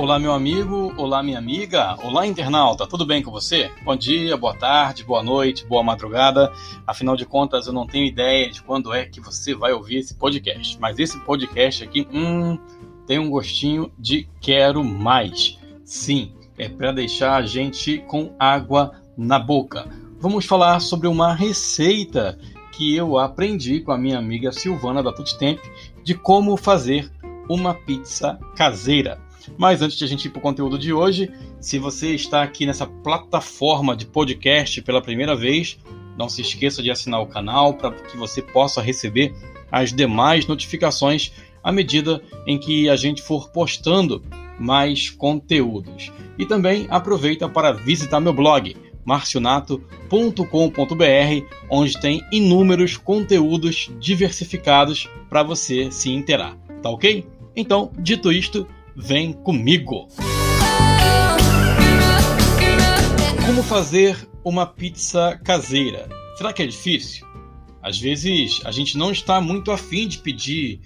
Olá, meu amigo, olá, minha amiga, olá, internauta, tudo bem com você? Bom dia, boa tarde, boa noite, boa madrugada. Afinal de contas, eu não tenho ideia de quando é que você vai ouvir esse podcast, mas esse podcast aqui, hum, tem um gostinho de quero mais. Sim, é para deixar a gente com água na boca. Vamos falar sobre uma receita que eu aprendi com a minha amiga Silvana da Tutti de como fazer uma pizza caseira. Mas antes de a gente ir para o conteúdo de hoje, se você está aqui nessa plataforma de podcast pela primeira vez, não se esqueça de assinar o canal para que você possa receber as demais notificações à medida em que a gente for postando mais conteúdos. E também aproveita para visitar meu blog marcionato.com.br, onde tem inúmeros conteúdos diversificados para você se interar. Tá ok? Então, dito isto, Vem comigo! Como fazer uma pizza caseira? Será que é difícil? Às vezes a gente não está muito afim de pedir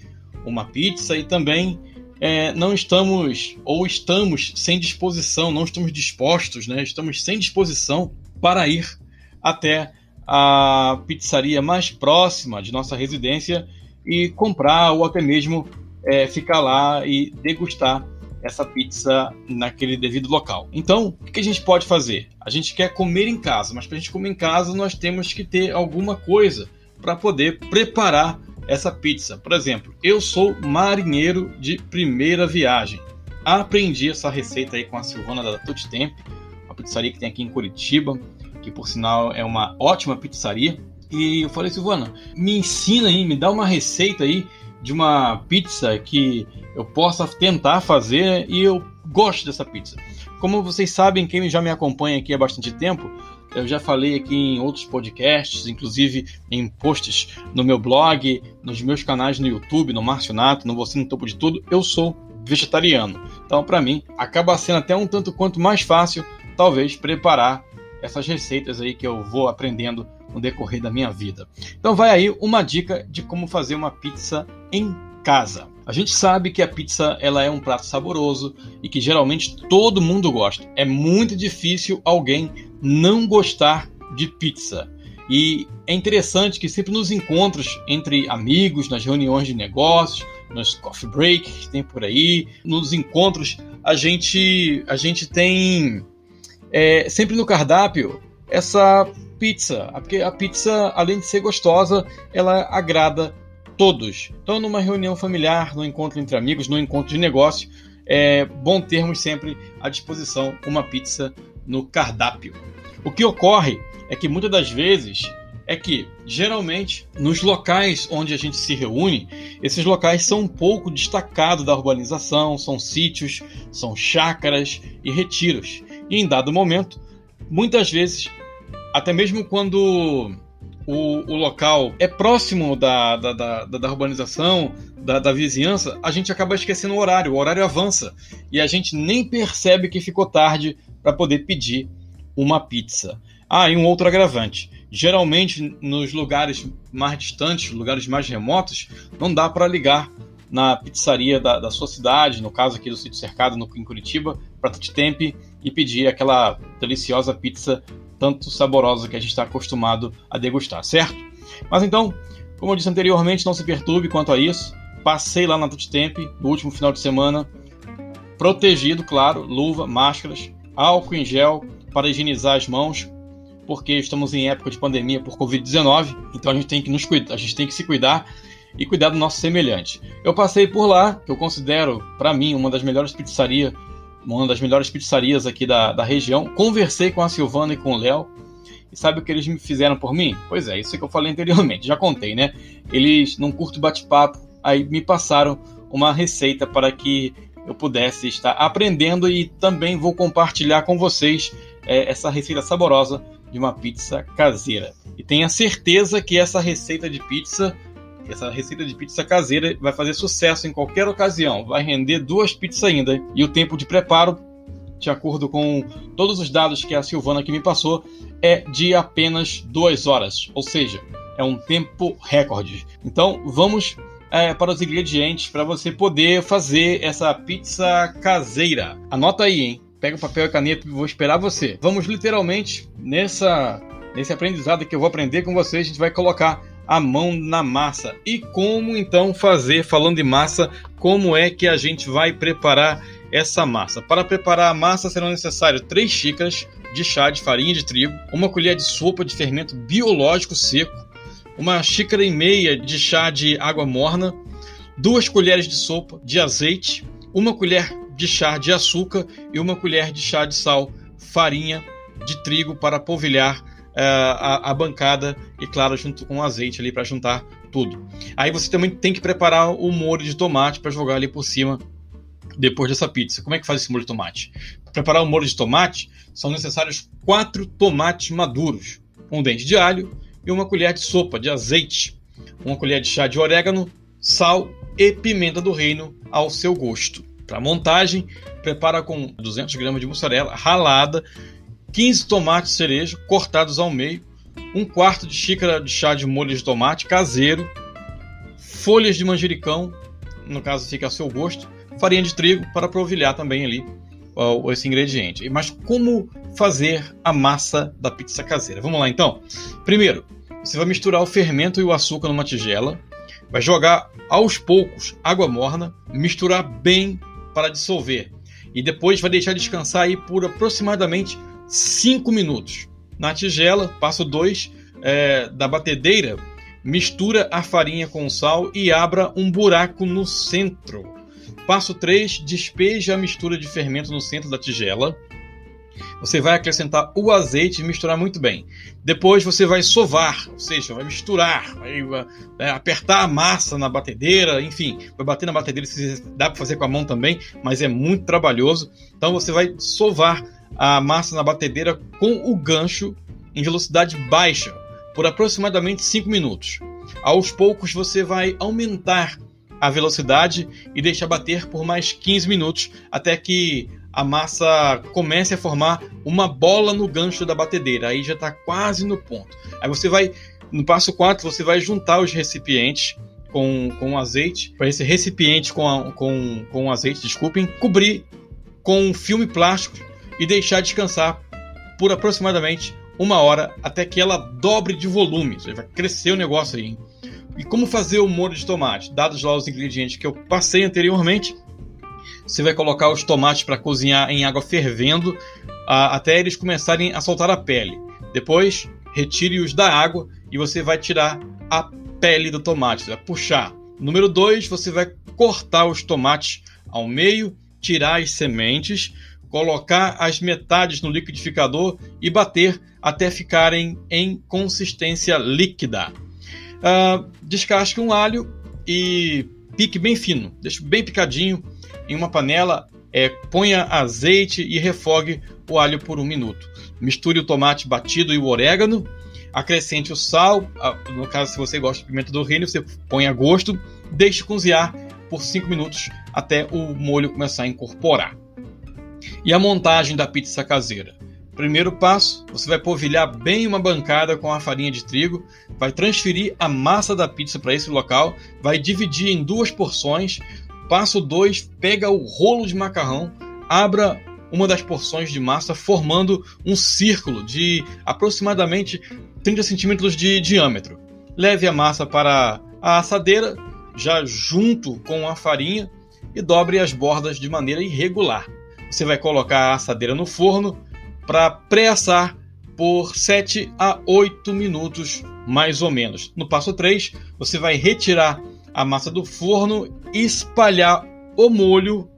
uma pizza e também é, não estamos ou estamos sem disposição, não estamos dispostos, né? Estamos sem disposição para ir até a pizzaria mais próxima de nossa residência e comprar ou até mesmo é, ficar lá e degustar essa pizza naquele devido local. Então, o que a gente pode fazer? A gente quer comer em casa, mas para a gente comer em casa nós temos que ter alguma coisa para poder preparar essa pizza. Por exemplo, eu sou marinheiro de primeira viagem. Aprendi essa receita aí com a Silvana da Tutti Temp, uma pizzaria que tem aqui em Curitiba, que por sinal é uma ótima pizzaria. E eu falei, Silvana, me ensina aí, me dá uma receita aí de uma pizza que eu possa tentar fazer e eu gosto dessa pizza. Como vocês sabem, quem já me acompanha aqui há bastante tempo, eu já falei aqui em outros podcasts, inclusive em posts no meu blog, nos meus canais no YouTube, no Marcionato, no Você no Topo de Tudo, eu sou vegetariano. Então, para mim, acaba sendo até um tanto quanto mais fácil, talvez, preparar essas receitas aí que eu vou aprendendo no decorrer da minha vida. Então vai aí uma dica de como fazer uma pizza em casa. A gente sabe que a pizza ela é um prato saboroso e que geralmente todo mundo gosta. É muito difícil alguém não gostar de pizza. E é interessante que sempre nos encontros entre amigos, nas reuniões de negócios, nos coffee breaks que tem por aí, nos encontros, a gente, a gente tem é, sempre no cardápio essa pizza, porque a pizza, além de ser gostosa, ela agrada todos. Então, numa reunião familiar, no encontro entre amigos, no encontro de negócio, é bom termos sempre à disposição uma pizza no cardápio. O que ocorre é que muitas das vezes é que geralmente nos locais onde a gente se reúne, esses locais são um pouco destacados da urbanização, são sítios, são chácaras e retiros. E em dado momento, muitas vezes até mesmo quando o, o local é próximo da, da, da, da urbanização, da, da, vizinhança, a gente acaba esquecendo o horário, o horário avança e a gente nem percebe que ficou tarde para poder pedir uma pizza. Ah, e um outro agravante. Geralmente, nos lugares mais distantes, lugares mais remotos, não dá para ligar na pizzaria da, da, sua cidade, no caso aqui do sítio cercado no, em Curitiba, para Temp e pedir aquela deliciosa pizza tanto saborosa que a gente está acostumado a degustar, certo? Mas então, como eu disse anteriormente, não se perturbe quanto a isso. Passei lá na Temp no último final de semana, protegido, claro, luva, máscaras, álcool em gel para higienizar as mãos, porque estamos em época de pandemia por Covid-19, então a gente tem que nos cuidar, a gente tem que se cuidar e cuidar do nosso semelhante. Eu passei por lá, que eu considero, para mim, uma das melhores pizzarias uma das melhores pizzarias aqui da, da região. Conversei com a Silvana e com o Léo. E sabe o que eles me fizeram por mim? Pois é, isso que eu falei anteriormente, já contei, né? Eles, num curto bate-papo, aí me passaram uma receita para que eu pudesse estar aprendendo e também vou compartilhar com vocês é, essa receita saborosa de uma pizza caseira. E tenha certeza que essa receita de pizza essa receita de pizza caseira vai fazer sucesso em qualquer ocasião, vai render duas pizzas ainda. E o tempo de preparo, de acordo com todos os dados que a Silvana aqui me passou, é de apenas duas horas, ou seja, é um tempo recorde. Então vamos é, para os ingredientes para você poder fazer essa pizza caseira. Anota aí, hein? Pega o papel e caneta, vou esperar você. Vamos literalmente nessa nesse aprendizado que eu vou aprender com vocês, a gente vai colocar a mão na massa. E como então fazer, falando de massa, como é que a gente vai preparar essa massa? Para preparar a massa serão necessários 3 xícaras de chá de farinha de trigo, uma colher de sopa de fermento biológico seco, uma xícara e meia de chá de água morna, duas colheres de sopa de azeite, uma colher de chá de açúcar e uma colher de chá de sal, farinha de trigo para polvilhar a, a, bancada e, claro, junto com o azeite ali para juntar tudo. Aí você também tem que preparar o molho de tomate para jogar ali por cima depois dessa pizza. Como é que faz esse molho de tomate? Para preparar o molho de tomate, são necessários quatro tomates maduros, um dente de alho e uma colher de sopa de azeite, uma colher de chá de orégano, sal e pimenta do reino ao seu gosto. Para montagem, prepara com 200 gramas de mussarela ralada, 15 tomates cereja cortados ao meio, um quarto de xícara de chá de molho de tomate caseiro, folhas de manjericão, no caso fica a seu gosto, farinha de trigo para provilhar também ali esse ingrediente. Mas como fazer a massa da pizza caseira? Vamos lá então. Primeiro, você vai misturar o fermento e o açúcar numa tigela, vai jogar aos poucos água morna, misturar bem para dissolver e depois vai deixar descansar aí por aproximadamente 5 minutos. Na tigela, passo 2 é, da batedeira, mistura a farinha com sal e abra um buraco no centro. Passo 3, despeje a mistura de fermento no centro da tigela. Você vai acrescentar o azeite e misturar muito bem. Depois você vai sovar, ou seja, vai misturar, vai é, apertar a massa na batedeira, enfim, vai bater na batedeira, dá para fazer com a mão também, mas é muito trabalhoso. Então você vai sovar a massa na batedeira com o gancho em velocidade baixa por aproximadamente 5 minutos. Aos poucos você vai aumentar a velocidade e deixar bater por mais 15 minutos até que a massa comece a formar uma bola no gancho da batedeira. Aí já está quase no ponto. Aí você vai, no passo 4, você vai juntar os recipientes com, com azeite, para esse recipiente com, a, com, com azeite, desculpem, cobrir com um filme plástico e deixar descansar por aproximadamente uma hora até que ela dobre de volume. Vai crescer o negócio aí. E como fazer o molho de tomate? Dados lá os ingredientes que eu passei anteriormente, você vai colocar os tomates para cozinhar em água fervendo até eles começarem a soltar a pele. Depois, retire-os da água e você vai tirar a pele do tomate, vai puxar. Número 2, você vai cortar os tomates ao meio, tirar as sementes, colocar as metades no liquidificador e bater até ficarem em consistência líquida. Uh, descasque um alho e pique bem fino, deixe bem picadinho em uma panela. É, ponha azeite e refogue o alho por um minuto. Misture o tomate batido e o orégano. Acrescente o sal. No caso, se você gosta de pimenta do reino, você põe a gosto. Deixe cozinhar por 5 minutos até o molho começar a incorporar. E a montagem da pizza caseira? Primeiro passo, você vai polvilhar bem uma bancada com a farinha de trigo, vai transferir a massa da pizza para esse local, vai dividir em duas porções. Passo 2, pega o rolo de macarrão, abra uma das porções de massa, formando um círculo de aproximadamente 30 centímetros de diâmetro. Leve a massa para a assadeira, já junto com a farinha, e dobre as bordas de maneira irregular. Você vai colocar a assadeira no forno para pré-assar por 7 a 8 minutos, mais ou menos. No passo 3, você vai retirar a massa do forno e espalhar o molho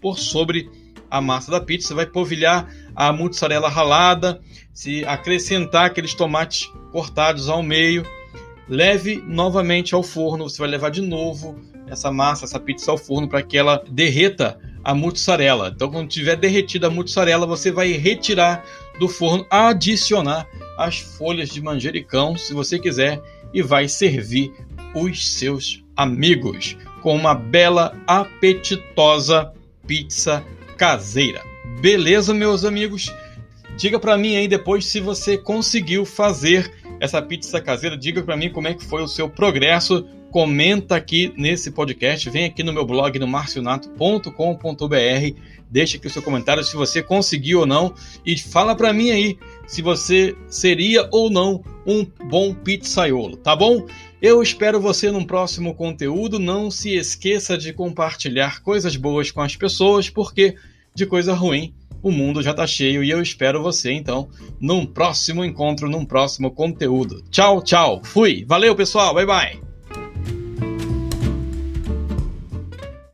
por sobre a massa da pizza. Você vai polvilhar a mussarela ralada, se acrescentar aqueles tomates cortados ao meio. Leve novamente ao forno, você vai levar de novo essa massa, essa pizza ao forno para que ela derreta a mussarela. Então, quando tiver derretida a mussarela, você vai retirar do forno, adicionar as folhas de manjericão, se você quiser, e vai servir os seus amigos com uma bela, apetitosa pizza caseira. Beleza, meus amigos? Diga para mim aí depois se você conseguiu fazer essa pizza caseira. Diga para mim como é que foi o seu progresso comenta aqui nesse podcast, vem aqui no meu blog no marcionato.com.br, deixa aqui o seu comentário se você conseguiu ou não e fala para mim aí se você seria ou não um bom pizzaiolo, tá bom? Eu espero você num próximo conteúdo. Não se esqueça de compartilhar coisas boas com as pessoas, porque de coisa ruim o mundo já tá cheio e eu espero você então num próximo encontro, num próximo conteúdo. Tchau, tchau. Fui. Valeu, pessoal. Bye bye.